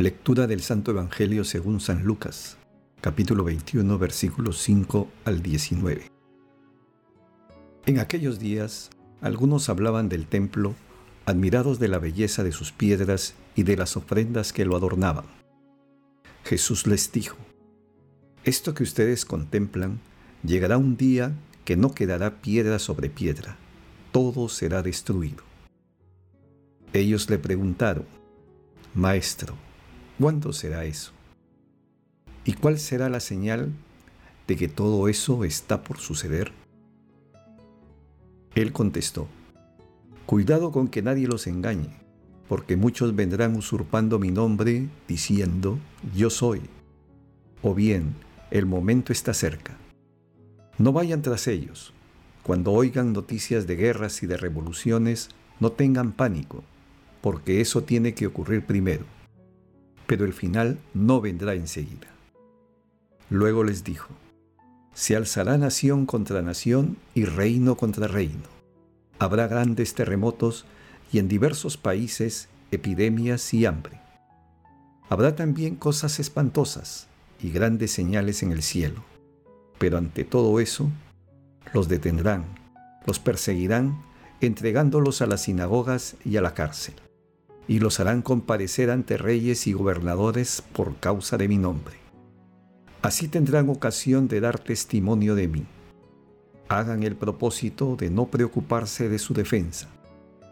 Lectura del Santo Evangelio según San Lucas, capítulo 21, versículos 5 al 19. En aquellos días, algunos hablaban del templo, admirados de la belleza de sus piedras y de las ofrendas que lo adornaban. Jesús les dijo, Esto que ustedes contemplan, llegará un día que no quedará piedra sobre piedra, todo será destruido. Ellos le preguntaron, Maestro, ¿Cuándo será eso? ¿Y cuál será la señal de que todo eso está por suceder? Él contestó, Cuidado con que nadie los engañe, porque muchos vendrán usurpando mi nombre diciendo, Yo soy. O bien, el momento está cerca. No vayan tras ellos. Cuando oigan noticias de guerras y de revoluciones, no tengan pánico, porque eso tiene que ocurrir primero pero el final no vendrá enseguida. Luego les dijo, se alzará nación contra nación y reino contra reino. Habrá grandes terremotos y en diversos países epidemias y hambre. Habrá también cosas espantosas y grandes señales en el cielo. Pero ante todo eso, los detendrán, los perseguirán, entregándolos a las sinagogas y a la cárcel y los harán comparecer ante reyes y gobernadores por causa de mi nombre. Así tendrán ocasión de dar testimonio de mí. Hagan el propósito de no preocuparse de su defensa,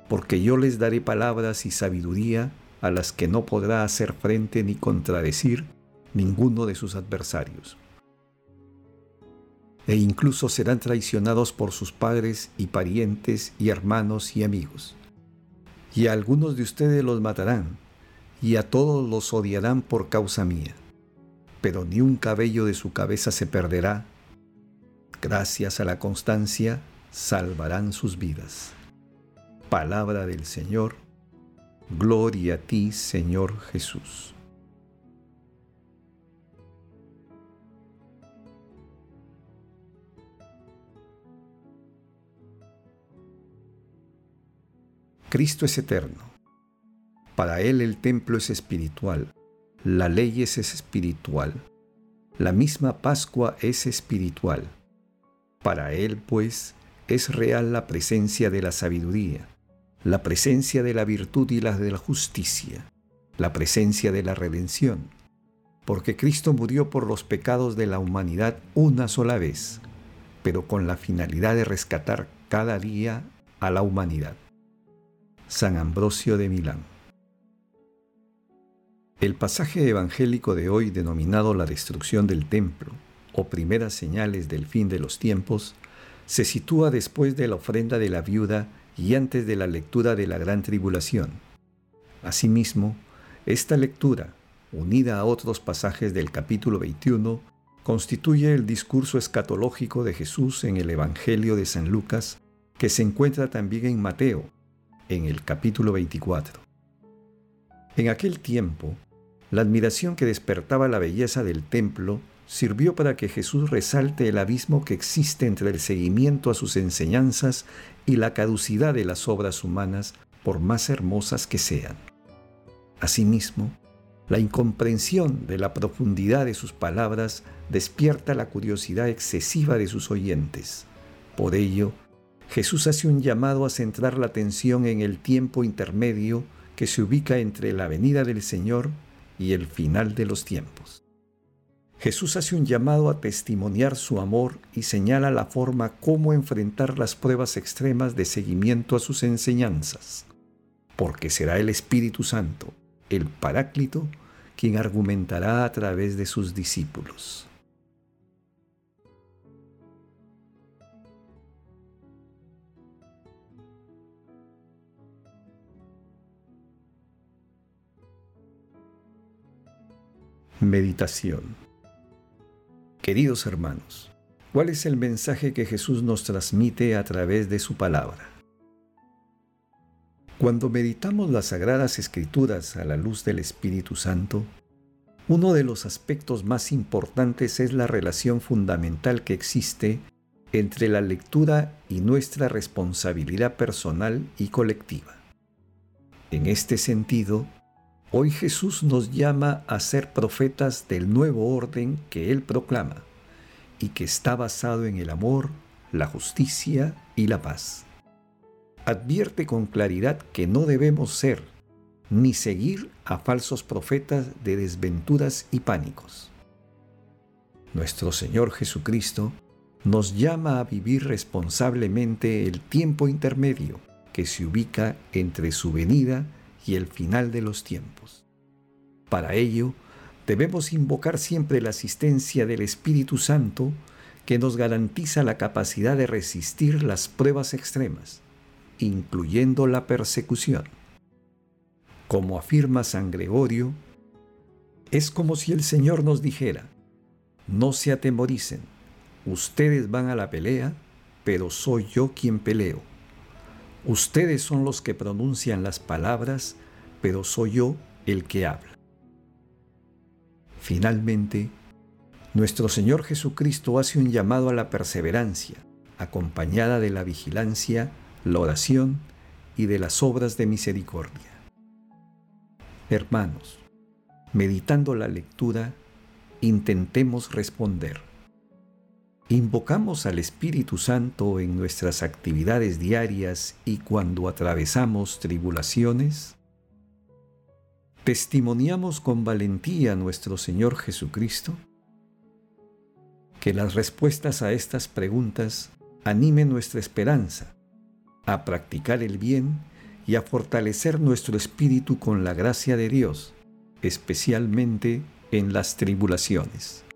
porque yo les daré palabras y sabiduría a las que no podrá hacer frente ni contradecir ninguno de sus adversarios. E incluso serán traicionados por sus padres y parientes y hermanos y amigos y a algunos de ustedes los matarán, y a todos los odiarán por causa mía. Pero ni un cabello de su cabeza se perderá. Gracias a la constancia, salvarán sus vidas. Palabra del Señor. Gloria a ti, Señor Jesús. Cristo es eterno. Para Él el templo es espiritual, la ley es espiritual, la misma Pascua es espiritual. Para Él, pues, es real la presencia de la sabiduría, la presencia de la virtud y la de la justicia, la presencia de la redención, porque Cristo murió por los pecados de la humanidad una sola vez, pero con la finalidad de rescatar cada día a la humanidad. San Ambrosio de Milán. El pasaje evangélico de hoy denominado la destrucción del templo o primeras señales del fin de los tiempos se sitúa después de la ofrenda de la viuda y antes de la lectura de la gran tribulación. Asimismo, esta lectura, unida a otros pasajes del capítulo 21, constituye el discurso escatológico de Jesús en el Evangelio de San Lucas, que se encuentra también en Mateo, en el capítulo 24. En aquel tiempo, la admiración que despertaba la belleza del templo sirvió para que Jesús resalte el abismo que existe entre el seguimiento a sus enseñanzas y la caducidad de las obras humanas, por más hermosas que sean. Asimismo, la incomprensión de la profundidad de sus palabras despierta la curiosidad excesiva de sus oyentes. Por ello, Jesús hace un llamado a centrar la atención en el tiempo intermedio que se ubica entre la venida del Señor y el final de los tiempos. Jesús hace un llamado a testimoniar su amor y señala la forma cómo enfrentar las pruebas extremas de seguimiento a sus enseñanzas, porque será el Espíritu Santo, el Paráclito, quien argumentará a través de sus discípulos. Meditación Queridos hermanos, ¿cuál es el mensaje que Jesús nos transmite a través de su palabra? Cuando meditamos las sagradas escrituras a la luz del Espíritu Santo, uno de los aspectos más importantes es la relación fundamental que existe entre la lectura y nuestra responsabilidad personal y colectiva. En este sentido, Hoy Jesús nos llama a ser profetas del nuevo orden que Él proclama y que está basado en el amor, la justicia y la paz. Advierte con claridad que no debemos ser ni seguir a falsos profetas de desventuras y pánicos. Nuestro Señor Jesucristo nos llama a vivir responsablemente el tiempo intermedio que se ubica entre su venida y el final de los tiempos. Para ello, debemos invocar siempre la asistencia del Espíritu Santo que nos garantiza la capacidad de resistir las pruebas extremas, incluyendo la persecución. Como afirma San Gregorio, es como si el Señor nos dijera, no se atemoricen, ustedes van a la pelea, pero soy yo quien peleo. Ustedes son los que pronuncian las palabras, pero soy yo el que habla. Finalmente, nuestro Señor Jesucristo hace un llamado a la perseverancia, acompañada de la vigilancia, la oración y de las obras de misericordia. Hermanos, meditando la lectura, intentemos responder. Invocamos al Espíritu Santo en nuestras actividades diarias y cuando atravesamos tribulaciones. ¿Testimoniamos con valentía a nuestro Señor Jesucristo? Que las respuestas a estas preguntas animen nuestra esperanza a practicar el bien y a fortalecer nuestro espíritu con la gracia de Dios, especialmente en las tribulaciones.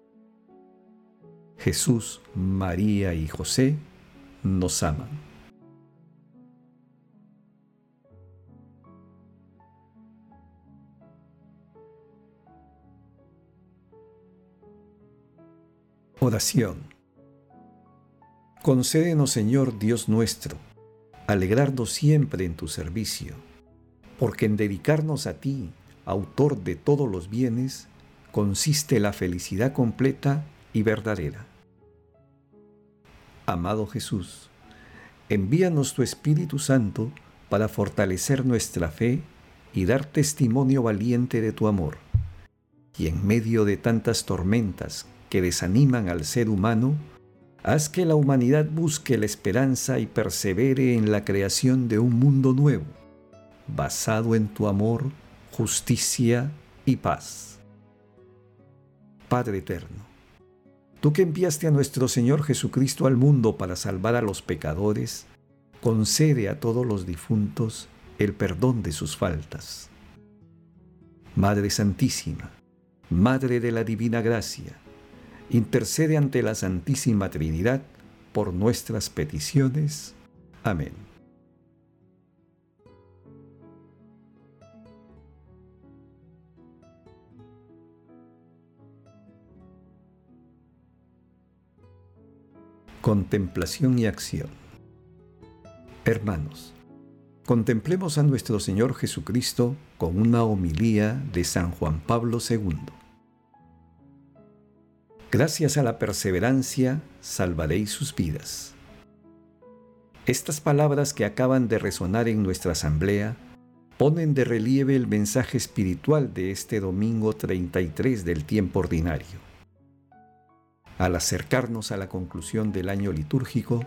Jesús, María y José nos aman. Oración. Concédenos, Señor Dios nuestro, alegrarnos siempre en tu servicio, porque en dedicarnos a ti, autor de todos los bienes, consiste la felicidad completa y verdadera. Amado Jesús, envíanos tu Espíritu Santo para fortalecer nuestra fe y dar testimonio valiente de tu amor. Y en medio de tantas tormentas que desaniman al ser humano, haz que la humanidad busque la esperanza y persevere en la creación de un mundo nuevo, basado en tu amor, justicia y paz. Padre eterno, Tú que enviaste a nuestro Señor Jesucristo al mundo para salvar a los pecadores, concede a todos los difuntos el perdón de sus faltas. Madre Santísima, Madre de la Divina Gracia, intercede ante la Santísima Trinidad por nuestras peticiones. Amén. Contemplación y acción. Hermanos, contemplemos a nuestro Señor Jesucristo con una homilía de San Juan Pablo II. Gracias a la perseverancia salvaréis sus vidas. Estas palabras que acaban de resonar en nuestra asamblea ponen de relieve el mensaje espiritual de este domingo 33 del tiempo ordinario al acercarnos a la conclusión del año litúrgico,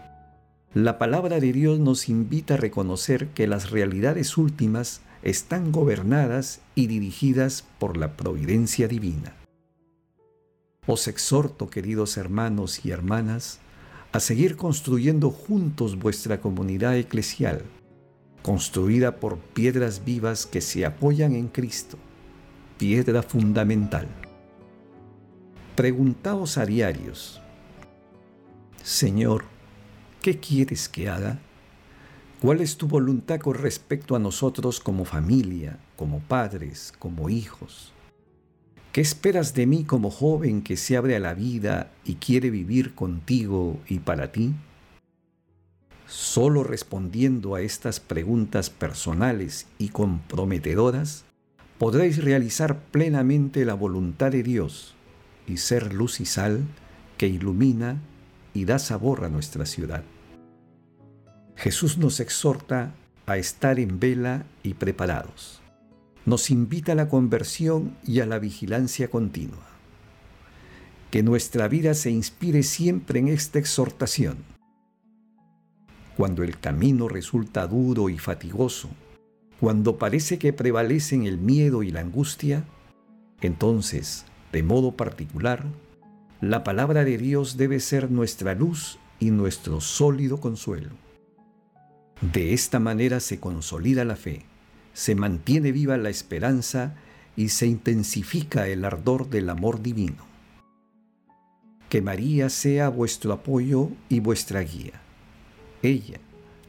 la palabra de Dios nos invita a reconocer que las realidades últimas están gobernadas y dirigidas por la providencia divina. Os exhorto, queridos hermanos y hermanas, a seguir construyendo juntos vuestra comunidad eclesial, construida por piedras vivas que se apoyan en Cristo, piedra fundamental. Preguntaos a diarios, Señor, ¿qué quieres que haga? ¿Cuál es tu voluntad con respecto a nosotros como familia, como padres, como hijos? ¿Qué esperas de mí como joven que se abre a la vida y quiere vivir contigo y para ti? Solo respondiendo a estas preguntas personales y comprometedoras, podréis realizar plenamente la voluntad de Dios y ser luz y sal que ilumina y da sabor a nuestra ciudad. Jesús nos exhorta a estar en vela y preparados nos invita a la conversión y a la vigilancia continua. Que nuestra vida se inspire siempre en esta exhortación. Cuando el camino resulta duro y fatigoso, cuando parece que prevalecen el miedo y la angustia, entonces, de modo particular, la palabra de Dios debe ser nuestra luz y nuestro sólido consuelo. De esta manera se consolida la fe se mantiene viva la esperanza y se intensifica el ardor del amor divino. Que María sea vuestro apoyo y vuestra guía. Ella,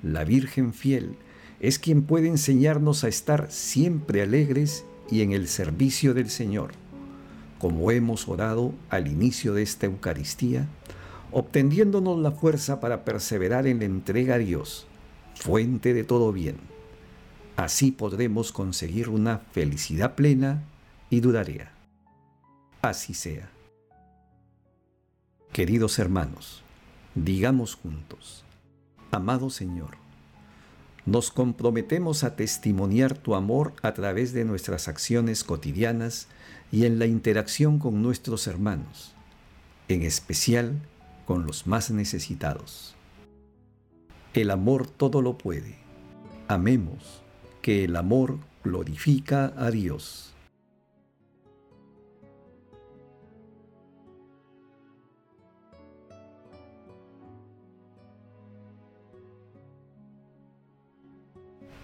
la Virgen fiel, es quien puede enseñarnos a estar siempre alegres y en el servicio del Señor, como hemos orado al inicio de esta Eucaristía, obteniéndonos la fuerza para perseverar en la entrega a Dios, fuente de todo bien Así podremos conseguir una felicidad plena y duradera. Así sea. Queridos hermanos, digamos juntos, amado Señor, nos comprometemos a testimoniar tu amor a través de nuestras acciones cotidianas y en la interacción con nuestros hermanos, en especial con los más necesitados. El amor todo lo puede. Amemos que el amor glorifica a Dios.